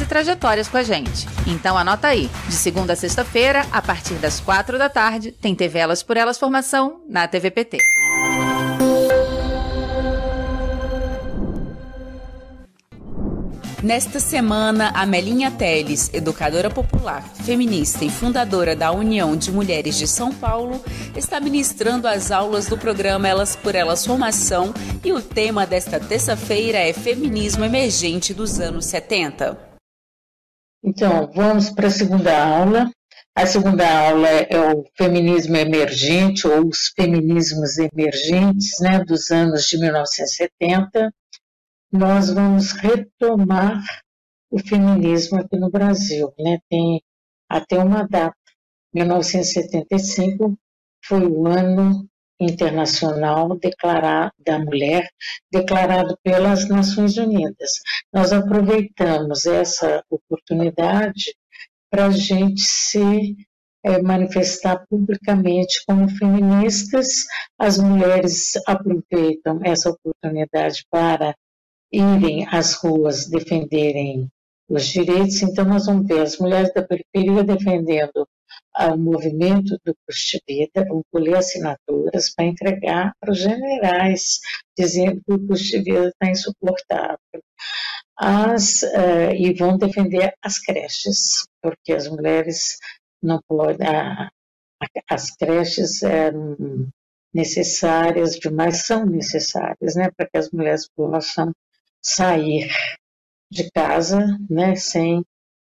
e trajetórias com a gente. Então anota aí, de segunda a sexta-feira, a partir das quatro da tarde, tem TV Elas por Elas Formação na TVPT. Nesta semana, a Melinha Teles, educadora popular, feminista e fundadora da União de Mulheres de São Paulo, está ministrando as aulas do programa Elas por Elas Formação e o tema desta terça-feira é Feminismo Emergente dos anos 70. Então, vamos para a segunda aula. A segunda aula é o feminismo emergente ou os feminismos emergentes né, dos anos de 1970 nós vamos retomar o feminismo aqui no Brasil. Né? Tem até uma data, 1975 foi o ano internacional declarar, da mulher declarado pelas Nações Unidas. Nós aproveitamos essa oportunidade para a gente se é, manifestar publicamente como feministas. As mulheres aproveitam essa oportunidade para irem às ruas defenderem os direitos, então nós vamos ver as mulheres da periferia defendendo o movimento do custo de vida, vão colher assinaturas para entregar para os generais, dizendo que o custo de vida está insuportável. As, uh, e vão defender as creches, porque as mulheres não podem, as creches eram necessárias, demais são necessárias, né, para que as mulheres possam sair de casa, né, sem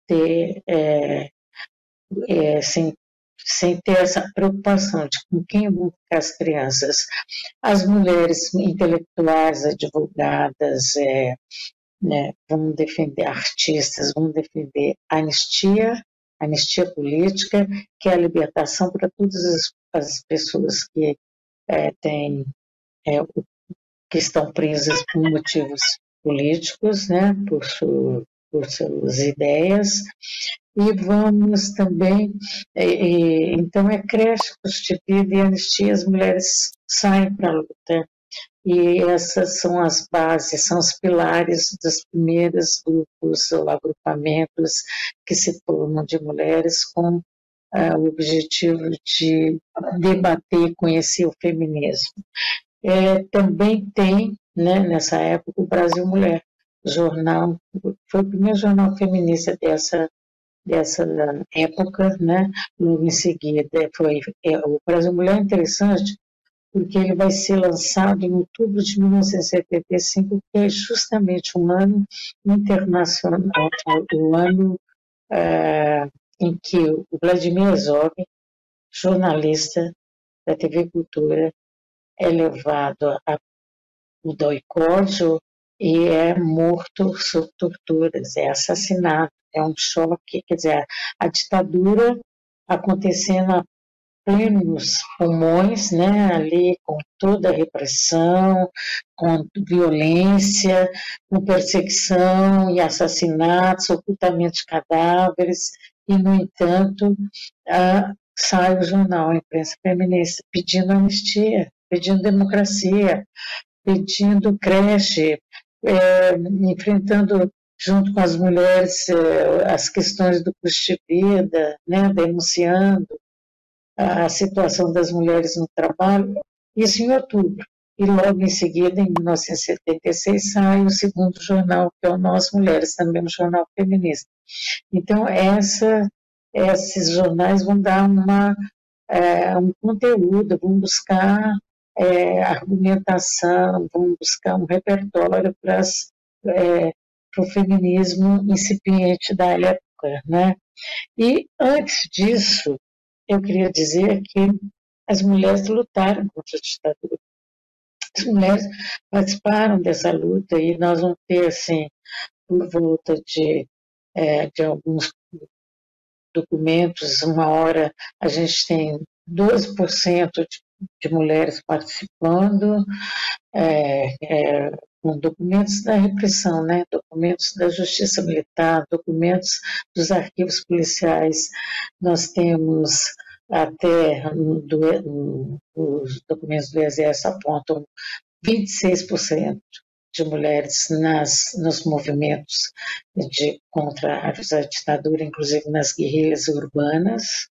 ter, é, é, sem, sem ter essa preocupação de com quem vão ficar as crianças. As mulheres intelectuais, advogadas, é, né, vão defender artistas, vão defender anistia, anistia política, que é a libertação para todas as, as pessoas que é, têm, é, que estão presas por motivos políticos, né, por, su, por suas ideias, e vamos também, e, então é creche, constituída e anistia, as mulheres saem para a luta, e essas são as bases, são os pilares dos primeiros grupos ou agrupamentos que se formam de mulheres com uh, o objetivo de debater e conhecer o feminismo. É, também tem né, nessa época, o Brasil Mulher, jornal, foi o primeiro jornal feminista dessa, dessa época, né, logo em seguida foi, é, o Brasil Mulher é interessante, porque ele vai ser lançado em outubro de 1975, que é justamente um ano internacional, o ano é, em que o Vladimir Azov, jornalista da TV Cultura, é levado a o doicórdio e é morto sob torturas, é assassinado, é um choque, quer dizer, a ditadura acontecendo a plenos pulmões, né, ali com toda a repressão, com violência, com perseguição e assassinatos, ocultamento de cadáveres, e, no entanto, a, sai o jornal, a imprensa feminista, pedindo anistia, pedindo democracia, pedindo creche, é, enfrentando junto com as mulheres é, as questões do custo de vida, né, denunciando a situação das mulheres no trabalho, isso em outubro. E logo em seguida, em 1976, sai o segundo jornal, que é o Nós Mulheres, também um jornal feminista. Então, essa, esses jornais vão dar uma, é, um conteúdo, vão buscar é, argumentação, vamos buscar um repertório para é, o feminismo incipiente da época, né? E antes disso, eu queria dizer que as mulheres lutaram contra a ditadura. As mulheres participaram dessa luta e nós vamos ter, assim, por volta de é, de alguns documentos, uma hora a gente tem 12% de, de mulheres participando, é, é, com documentos da repressão, né, documentos da justiça militar, documentos dos arquivos policiais. Nós temos até do, os documentos do Exército apontam 26% de mulheres nas, nos movimentos de, contra a ditadura, inclusive nas guerrilhas urbanas.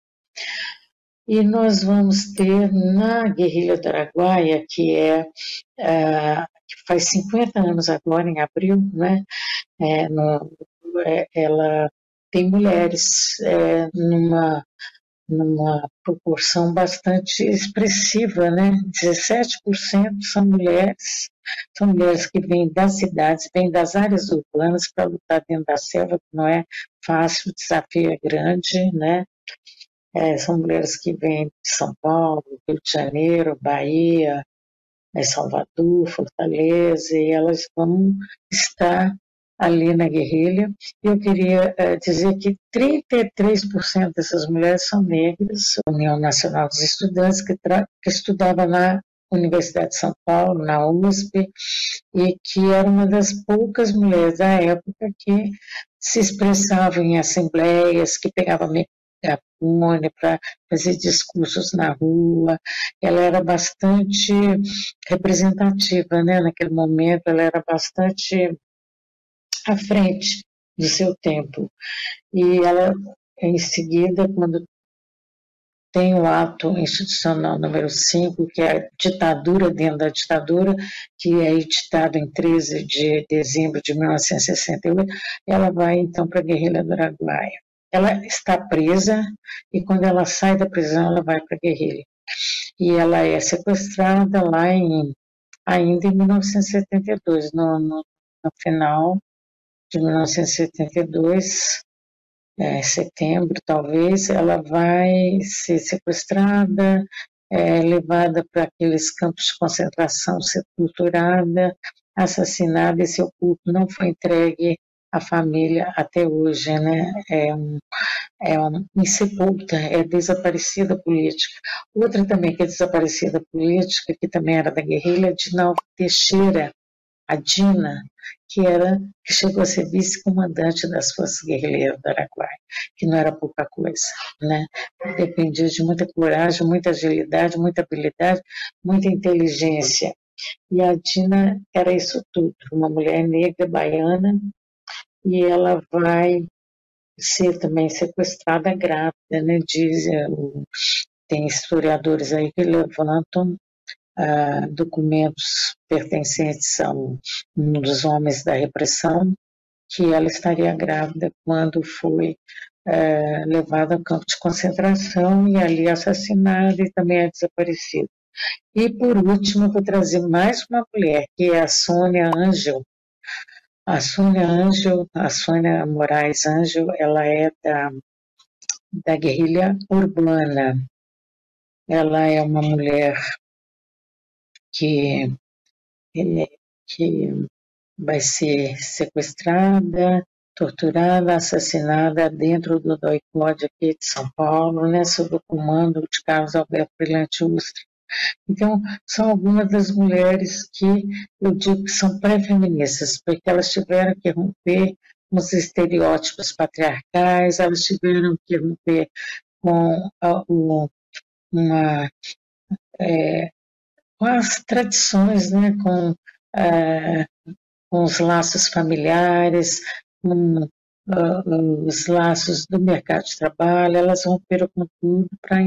E nós vamos ter na guerrilha do Araguaia, que é uh, que faz 50 anos agora, em abril, né? É, no, é, ela tem mulheres é, numa numa proporção bastante expressiva, né? 17% são mulheres, são mulheres que vêm das cidades, vêm das áreas urbanas para lutar dentro da selva, que não é fácil, o desafio é grande, né? É, são mulheres que vêm de São Paulo, Rio de Janeiro, Bahia, é Salvador, Fortaleza, e elas vão estar ali na guerrilha. Eu queria uh, dizer que 33% dessas mulheres são negras, União Nacional dos Estudantes, que, que estudava na Universidade de São Paulo, na USP, e que era uma das poucas mulheres da época que se expressavam em assembleias, que pegavam megafone para fazer discursos na rua. Ela era bastante representativa, né? Naquele momento, ela era bastante à frente do seu tempo. E ela, em seguida, quando tem o ato institucional número 5, que é a ditadura dentro da ditadura, que é editado em 13 de dezembro de 1968, ela vai então para a guerrilha do Araguaia. Ela está presa e quando ela sai da prisão, ela vai para a guerrilha. E ela é sequestrada lá em, ainda em 1972, no, no, no final de 1972, é, setembro talvez, ela vai ser sequestrada, é, levada para aqueles campos de concentração, ser torturada, assassinada, e seu corpo não foi entregue à família até hoje, né? É, um, é uma insepulta, é desaparecida política. Outra também que é desaparecida política, que também era da guerrilha, Dinalva Teixeira, a Dina, que era que chegou a ser vice-comandante das forças guerrilheiras do Araguaia, que não era pouca coisa, né? Dependia de muita coragem, muita agilidade, muita habilidade, muita inteligência. E a Dina era isso tudo, uma mulher negra baiana, e ela vai ser também sequestrada grávida, né? Dizem, tem historiadores aí que levantam ah, documentos pertencentes a um, dos homens da repressão, que ela estaria grávida quando foi ah, levada ao campo de concentração e ali assassinada e também é desaparecida. E por último, vou trazer mais uma mulher, que é a Sônia Ângel. A Sônia Ângel, a Sônia Moraes Ângel, ela é da, da guerrilha urbana. Ela é uma mulher que, que vai ser sequestrada, torturada, assassinada dentro do DOI-CODE aqui de São Paulo, né, sob o comando de Carlos Alberto Brilhante Ustra. Então, são algumas das mulheres que eu digo que são pré-feministas, porque elas tiveram que romper com os estereótipos patriarcais, elas tiveram que romper com o, uma é, com as tradições, né, com, é, com os laços familiares, com uh, os laços do mercado de trabalho, elas romperam com tudo para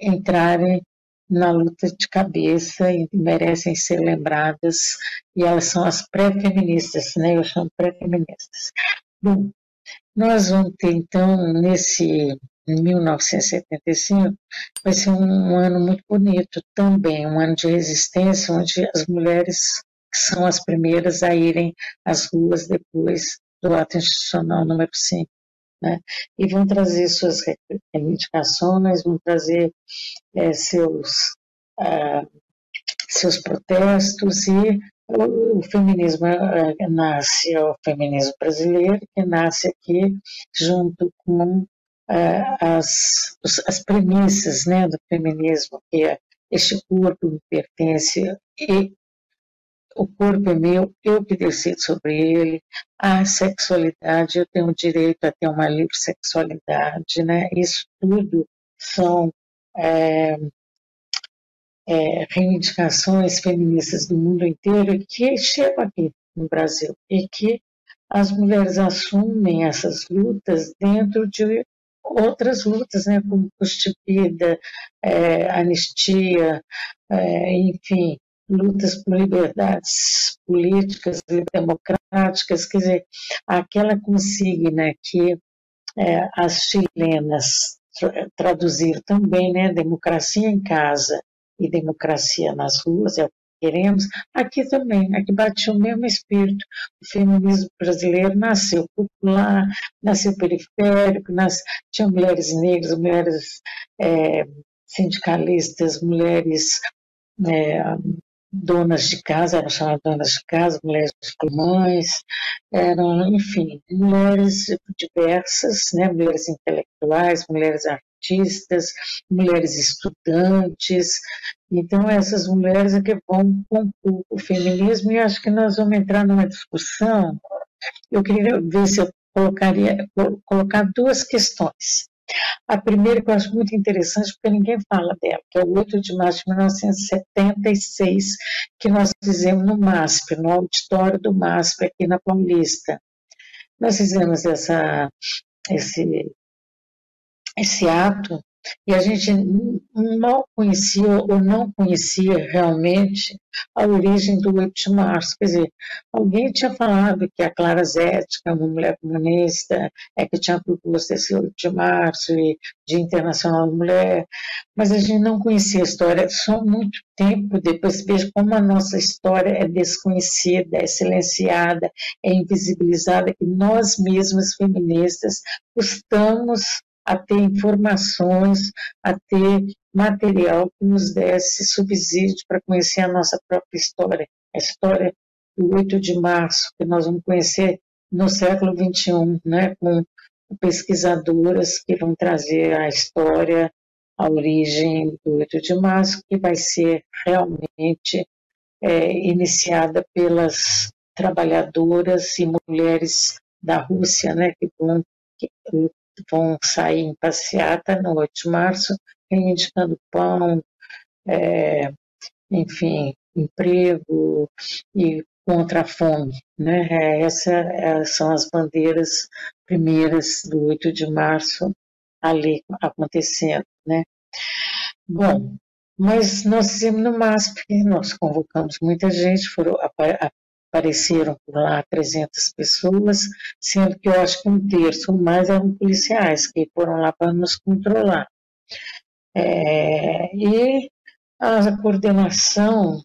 entrarem na luta de cabeça e merecem ser lembradas, e elas são as pré-feministas, né, eu chamo pré-feministas. Bom, nós vamos ter então, nesse em 1975, vai ser um ano muito bonito também, um ano de resistência, onde as mulheres são as primeiras a irem às ruas depois do ato institucional número 5. Né? E vão trazer suas reivindicações, vão trazer é, seus, ah, seus protestos e o, feminismo nasce, é o feminismo brasileiro, que nasce aqui junto com as, as premissas né, do feminismo, que é este corpo me pertence e o corpo é meu, eu que decido sobre ele, a sexualidade, eu tenho o direito a ter uma livre sexualidade, né? Isso tudo são é, é, reivindicações feministas do mundo inteiro que chegam aqui no Brasil e que as mulheres assumem essas lutas dentro de outras lutas, né, como custo de vida, é, anistia, é, enfim, lutas por liberdades políticas e democráticas, quer dizer, aquela consigna que é, as chilenas traduziram também, né, democracia em casa e democracia nas ruas, é o que queremos, aqui também, aqui bate o mesmo espírito. O feminismo brasileiro nasceu popular, nasceu periférico, nasceu, tinha mulheres negras, mulheres é, sindicalistas, mulheres é, donas de casa, eram chamadas donas de casa, mulheres mães, eram, enfim, mulheres diversas, né, mulheres intelectuais, mulheres artistas, mulheres estudantes. Então, essas mulheres é que vão compor o feminismo e acho que nós vamos entrar numa discussão. Eu queria ver se eu colocaria, colocar duas questões. A primeira que eu acho muito interessante, porque ninguém fala dela, que é o 8 de março de 1976, que nós fizemos no MASP, no auditório do MASP, aqui na Paulista. Nós fizemos essa, esse, esse ato e a gente mal conhecia ou não conhecia realmente a origem do 8 de março. Quer dizer, alguém tinha falado que a Clara Zética, uma mulher comunista, é que tinha proposto esse 8 de março e Dia Internacional da Mulher, mas a gente não conhecia a história. Só muito tempo depois veja como a nossa história é desconhecida, é silenciada, é invisibilizada, que nós mesmas feministas custamos a ter informações, a ter material que nos desse subsídio para conhecer a nossa própria história, a história do 8 de março, que nós vamos conhecer no século XXI, né, com pesquisadoras que vão trazer a história, a origem do 8 de março, que vai ser realmente é, iniciada pelas trabalhadoras e mulheres da Rússia, né, que vão vão sair em passeata no 8 de março, reivindicando pão, é, enfim, emprego e contra a fome. Né? É, Essas é, são as bandeiras primeiras do 8 de março ali acontecendo. Né? Bom, mas nós fizemos no MASP, nós convocamos muita gente, foram, apareceram por lá 300 pessoas, sendo que eu acho que um terço ou mais eram policiais que foram lá para nos controlar. É, e a coordenação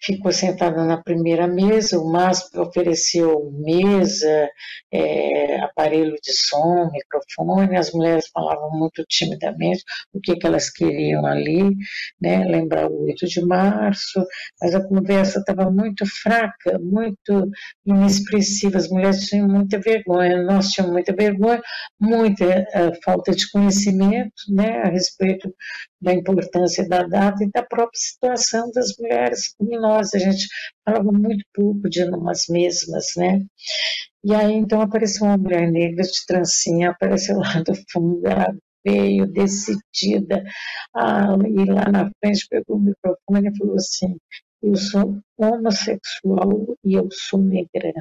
ficou sentada na primeira mesa, o MASP ofereceu mesa, é, aparelho de som, microfone, as mulheres falavam muito timidamente o que, que elas queriam ali, né, lembrar o 8 de março, mas a conversa estava muito fraca, muito inexpressiva, as mulheres tinham muita vergonha, nós tínhamos muita vergonha, muita uh, falta de conhecimento né, a respeito da importância da data e da própria situação das mulheres como nós. A gente falava muito pouco de nós mesmas, né? E aí, então, apareceu uma mulher negra de trancinha, apareceu lá do fundo, ela veio decidida a ir lá na frente, pegou o microfone e falou assim, eu sou homossexual e eu sou negra.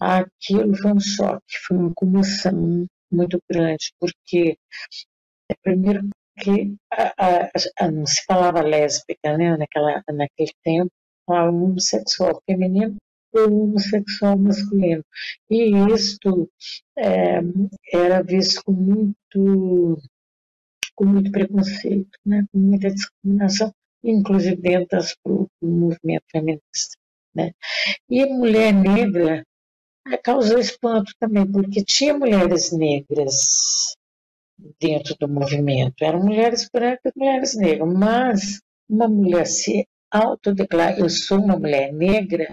Aquilo foi um choque, foi uma comoção muito grande, porque primeiro que a, a, a, não se falava lésbica, né, naquela, naquele tempo, falava homossexual feminino ou homossexual masculino. E isto é, era visto com muito, com muito preconceito, né, com muita discriminação, inclusive dentro do movimento feminista. Né. E mulher negra causou espanto também, porque tinha mulheres negras dentro do movimento. Eram mulheres brancas, mulheres negras, mas uma mulher se autodeclarar, eu sou uma mulher negra,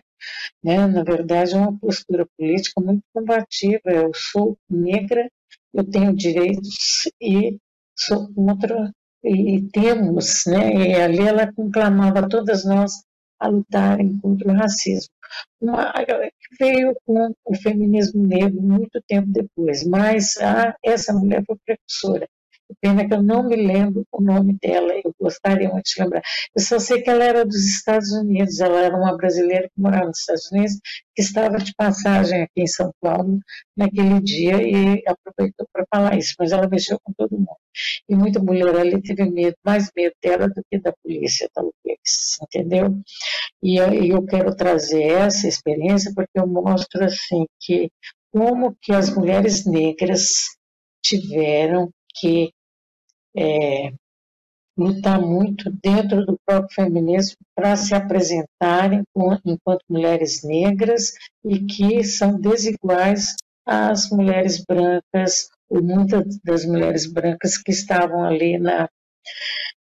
né? na verdade é uma postura política muito combativa, eu sou negra, eu tenho direitos e sou contra, e temos, né? e ali ela conclamava todas nós a lutarem contra o racismo. Uma, veio com o feminismo negro muito tempo depois, mas ah, essa mulher foi precursora. Pena que eu não me lembro o nome dela, eu gostaria muito de lembrar. Eu só sei que ela era dos Estados Unidos, ela era uma brasileira que morava nos Estados Unidos, que estava de passagem aqui em São Paulo naquele dia e aproveitou para falar isso, mas ela mexeu com todo mundo. E muita mulher ali teve medo, mais medo dela do que da polícia, talvez, entendeu? E eu quero trazer essa experiência porque eu mostro assim que como que as mulheres negras tiveram que é, lutar muito dentro do próprio feminismo para se apresentarem enquanto mulheres negras e que são desiguais às mulheres brancas, ou muitas das mulheres brancas que estavam ali na,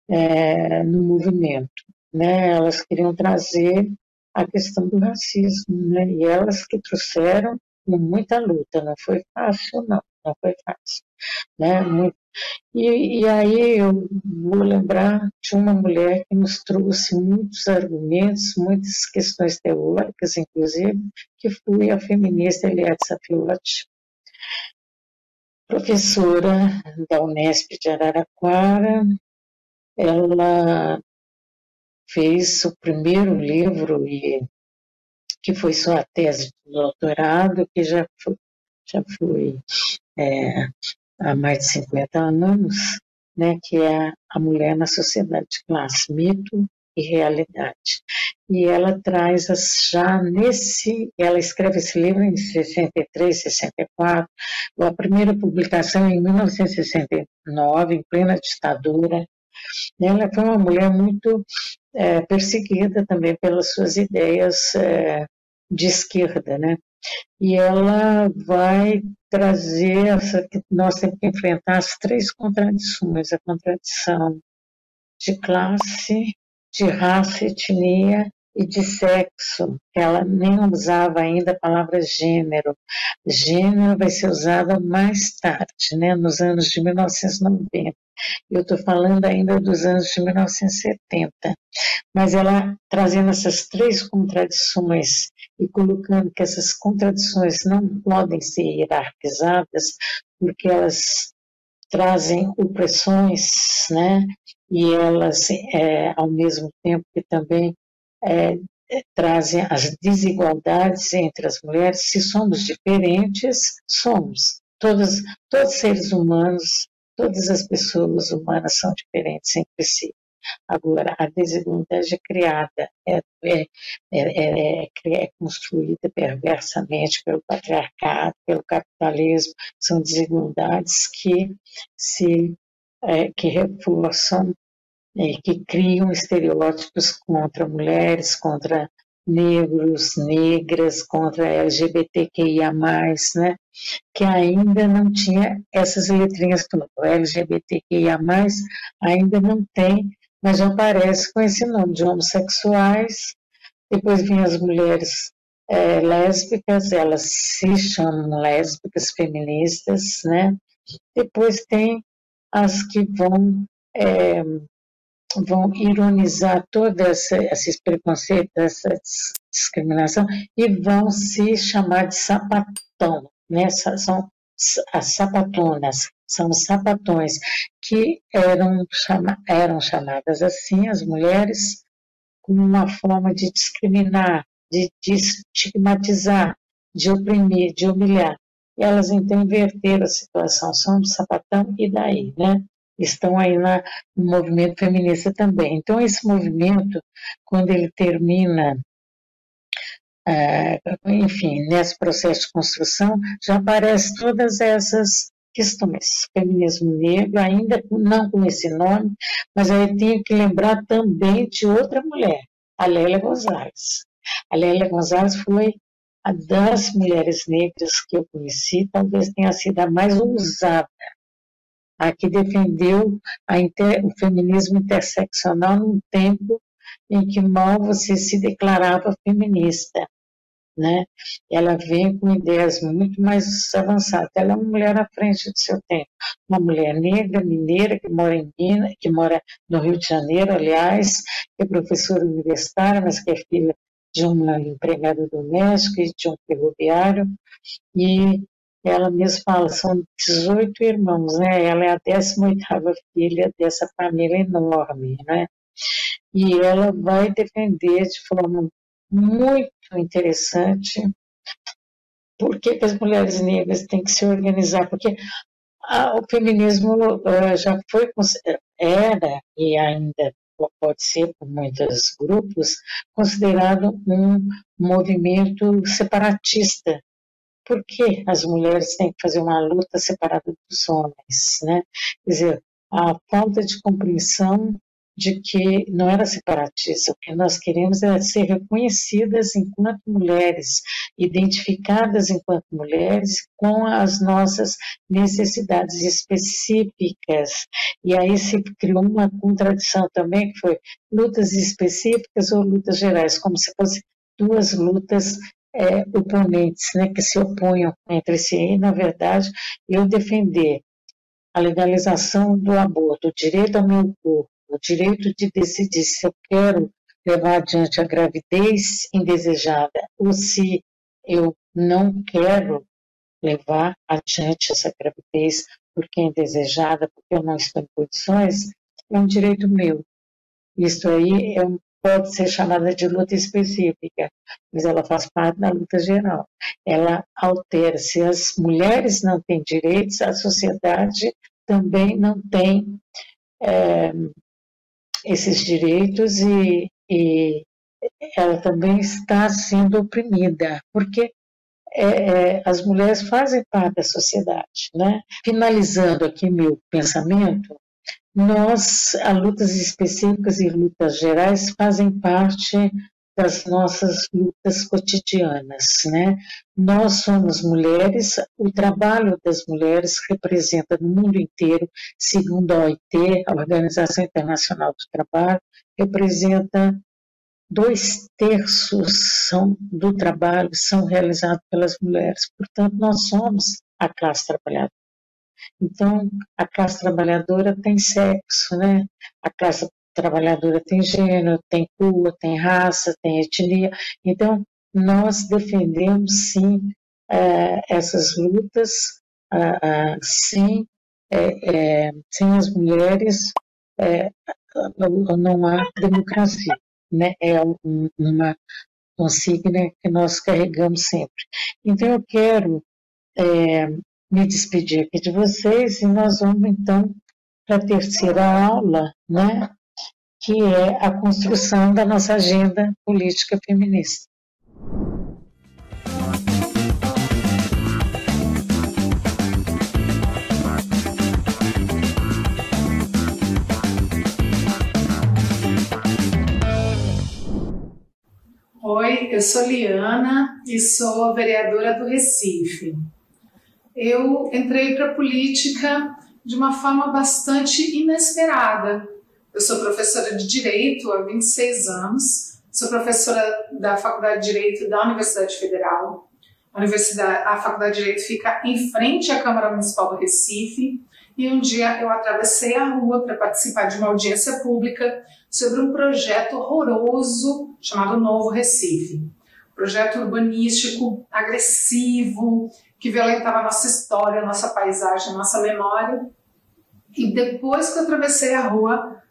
é, no movimento. Né? Elas queriam trazer a questão do racismo, né? e elas que trouxeram com muita luta, não foi fácil, não, não foi fácil. Né? Muito, e, e aí eu vou lembrar de uma mulher que nos trouxe muitos argumentos, muitas questões teóricas, inclusive, que foi a feminista Eliette Safiotti, professora da Unesp de Araraquara. Ela fez o primeiro livro e que foi sua tese de doutorado, que já foi, já foi é, há mais de 50 anos, né, que é A Mulher na Sociedade de Classe, Mito e Realidade. E ela traz já nesse, ela escreve esse livro em 63, 64, a primeira publicação em 1969, em plena ditadura. Ela foi uma mulher muito é, perseguida também pelas suas ideias é, de esquerda, né? E ela vai trazer essa que nós temos que enfrentar as três contradições, a contradição de classe, de raça, etnia e de sexo. Ela nem usava ainda a palavra gênero. Gênero vai ser usada mais tarde, né, nos anos de 1990. Eu estou falando ainda dos anos de 1970. Mas ela trazendo essas três contradições e colocando que essas contradições não podem ser hierarquizadas, porque elas trazem opressões, né? E elas, é, ao mesmo tempo que também é, trazem as desigualdades entre as mulheres. Se somos diferentes, somos. Todos, todos seres humanos, todas as pessoas humanas são diferentes entre si. Agora, a desigualdade é criada, é, é, é, é, construída perversamente pelo patriarcado, pelo capitalismo, são desigualdades que se que reforçam que criam estereótipos contra mulheres, contra negros, negras, contra LGBTQIA+, né? que ainda não tinha essas letrinhas todas. O LGBTQIA+, ainda não tem, mas já aparece com esse nome de homossexuais. Depois vinham as mulheres é, lésbicas, elas se chamam lésbicas feministas, né? Depois tem as que vão é, vão ironizar todo esse, esses preconceitos, essa discriminação e vão se chamar de sapatão, né? São as sapatonas, são sapatões que eram, chama, eram chamadas assim as mulheres como uma forma de discriminar, de, de estigmatizar, de oprimir, de humilhar. E elas então inverteram a situação, são do sapatão e daí, né? Estão aí na, no movimento feminista também. Então, esse movimento, quando ele termina, é, enfim, nesse processo de construção, já aparecem todas essas questões. Feminismo negro, ainda não com esse nome, mas aí tenho que lembrar também de outra mulher, a Lélia Gonzalez. A Lélia Gonzalez foi a das mulheres negras que eu conheci, talvez tenha sido a mais ousada a que defendeu inter, o feminismo interseccional num tempo em que mal você se declarava feminista. Né? Ela vem com ideias muito mais avançadas. Ela é uma mulher à frente do seu tempo, uma mulher negra, mineira, que mora em Minas, que mora no Rio de Janeiro, aliás, que é professora universitária, mas que é filha de uma empregada doméstica e de um ferroviário, e ela mesma fala, são 18 irmãos, né? Ela é a 18ª filha dessa família enorme, né? E ela vai defender de forma muito interessante por que, que as mulheres negras têm que se organizar, porque a, o feminismo uh, já foi, era e ainda pode ser por muitos grupos, considerado um movimento separatista, por que as mulheres têm que fazer uma luta separada dos homens, né? Quer dizer, a falta de compreensão de que não era separatista, o que nós queremos é ser reconhecidas enquanto mulheres, identificadas enquanto mulheres com as nossas necessidades específicas. E aí se criou uma contradição também, que foi lutas específicas ou lutas gerais, como se fossem duas lutas é, oponentes, né, que se opunham entre si. E, na verdade, eu defender a legalização do aborto, o direito ao meu corpo, o direito de decidir se eu quero levar adiante a gravidez indesejada ou se eu não quero levar adiante essa gravidez porque é indesejada, porque eu não estou em condições, é um direito meu. Isso aí é um pode ser chamada de luta específica, mas ela faz parte da luta geral. Ela altera. Se as mulheres não têm direitos, a sociedade também não tem é, esses direitos e, e, ela também está sendo oprimida, porque é, é, as mulheres fazem parte da sociedade. Né? Finalizando aqui meu pensamento, nós, as lutas específicas e lutas gerais fazem parte das nossas lutas cotidianas, né? Nós somos mulheres, o trabalho das mulheres representa no mundo inteiro, segundo a OIT, a Organização Internacional do Trabalho, representa dois terços são, do trabalho são realizados pelas mulheres. Portanto, nós somos a classe trabalhadora. Então, a classe trabalhadora tem sexo, né? A classe trabalhadora tem gênero, tem cor, tem raça, tem etnia. Então, nós defendemos, sim, é, essas lutas, sim, é, é, sem as mulheres não há democracia, né? É uma consigna que nós carregamos sempre. Então, eu quero é, me despedir aqui de vocês e nós vamos então para a terceira aula, né, que é a construção da nossa agenda política feminista. Oi, eu sou Liana e sou vereadora do Recife eu entrei para a política de uma forma bastante inesperada. Eu sou professora de Direito há 26 anos, sou professora da Faculdade de Direito da Universidade Federal. A, Universidade, a Faculdade de Direito fica em frente à Câmara Municipal do Recife e um dia eu atravessei a rua para participar de uma audiência pública sobre um projeto horroroso chamado Novo Recife. Projeto urbanístico agressivo, que violentava a nossa história, a nossa paisagem, a nossa memória. E depois que eu atravessei a rua,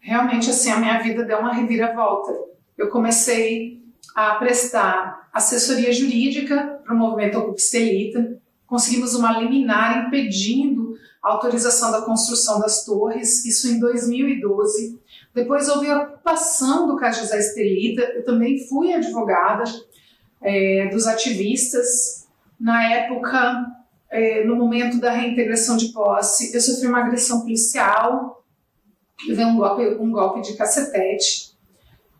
realmente assim a minha vida deu uma reviravolta. Eu comecei a prestar assessoria jurídica para o movimento Ocupistelita, conseguimos uma liminar impedindo a autorização da construção das torres, isso em 2012. Depois houve a ocupação do Cajazá Estelita, eu também fui advogada é, dos ativistas na época, é, no momento da reintegração de posse, eu sofri uma agressão policial, levei um golpe, um golpe de cacetete.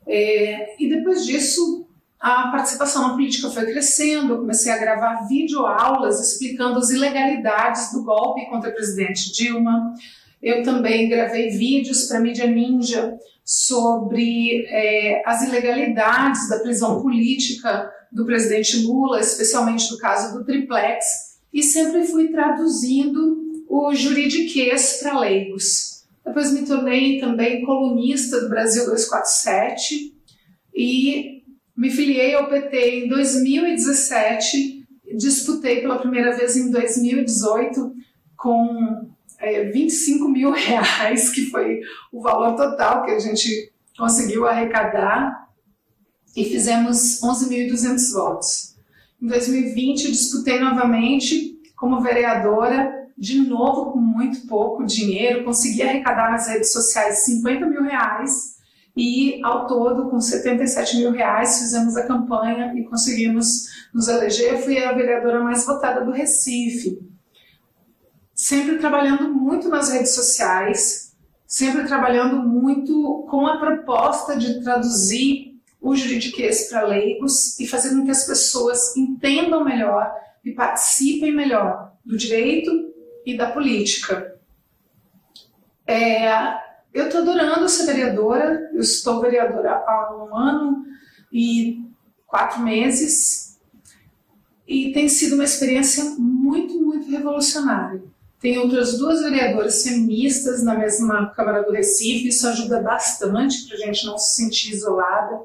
É, e depois disso, a participação na política foi crescendo, eu comecei a gravar videoaulas explicando as ilegalidades do golpe contra a presidente Dilma. Eu também gravei vídeos para a mídia ninja sobre é, as ilegalidades da prisão política do presidente Lula, especialmente no caso do triplex, e sempre fui traduzindo o juridiquês para leigos. Depois me tornei também colunista do Brasil 247 e me filiei ao PT em 2017, disputei pela primeira vez em 2018 com é, 25 mil reais, que foi o valor total que a gente conseguiu arrecadar, e fizemos 11.200 votos. Em 2020, disputei novamente como vereadora, de novo com muito pouco dinheiro, consegui arrecadar nas redes sociais 50 mil reais e ao todo com 77 mil reais fizemos a campanha e conseguimos nos eleger. Eu fui a vereadora mais votada do Recife sempre trabalhando muito nas redes sociais, sempre trabalhando muito com a proposta de traduzir o juridiquês para leigos e fazer com que as pessoas entendam melhor e participem melhor do direito e da política. É, eu estou adorando ser vereadora, eu estou vereadora há um ano e quatro meses e tem sido uma experiência muito, muito revolucionária. Tem outras duas vereadoras feministas na mesma Câmara do Recife, isso ajuda bastante para a gente não se sentir isolada.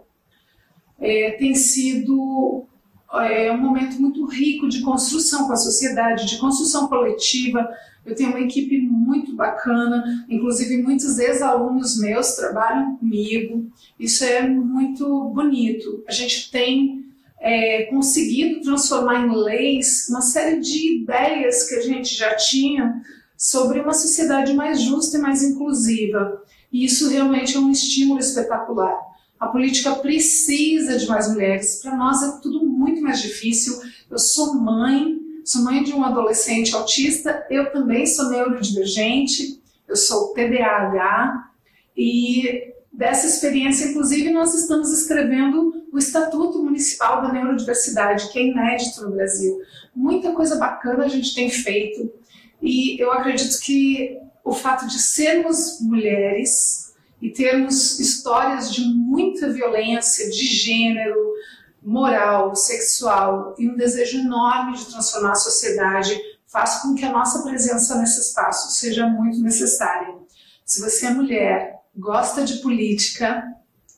É, tem sido é, um momento muito rico de construção com a sociedade, de construção coletiva. Eu tenho uma equipe muito bacana, inclusive muitos ex-alunos meus trabalham comigo. Isso é muito bonito. A gente tem é, conseguido transformar em leis uma série de ideias que a gente já tinha sobre uma sociedade mais justa e mais inclusiva. E isso realmente é um estímulo espetacular. A política precisa de mais mulheres. Para nós é tudo muito mais difícil. Eu sou mãe, sou mãe de um adolescente autista, eu também sou neurodivergente, eu sou TDAH e dessa experiência, inclusive, nós estamos escrevendo o Estatuto Municipal da Neurodiversidade, que é inédito no Brasil. Muita coisa bacana a gente tem feito e eu acredito que o fato de sermos mulheres e termos histórias de muita violência de gênero, moral, sexual e um desejo enorme de transformar a sociedade faz com que a nossa presença nesse espaço seja muito necessária. Se você é mulher gosta de política,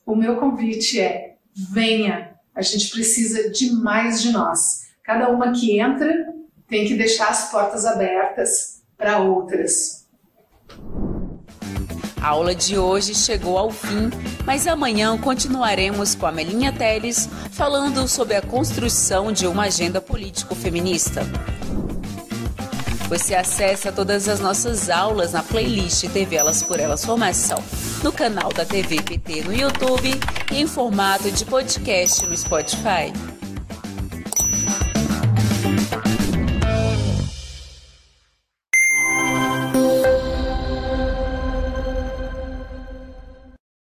o meu convite é: venha, a gente precisa de mais de nós. Cada uma que entra tem que deixar as portas abertas para outras. A aula de hoje chegou ao fim, mas amanhã continuaremos com a Melinha Teles falando sobre a construção de uma agenda político feminista. Você acessa todas as nossas aulas na playlist TV Elas por Elas Formação no canal da TV PT no YouTube e em formato de podcast no Spotify.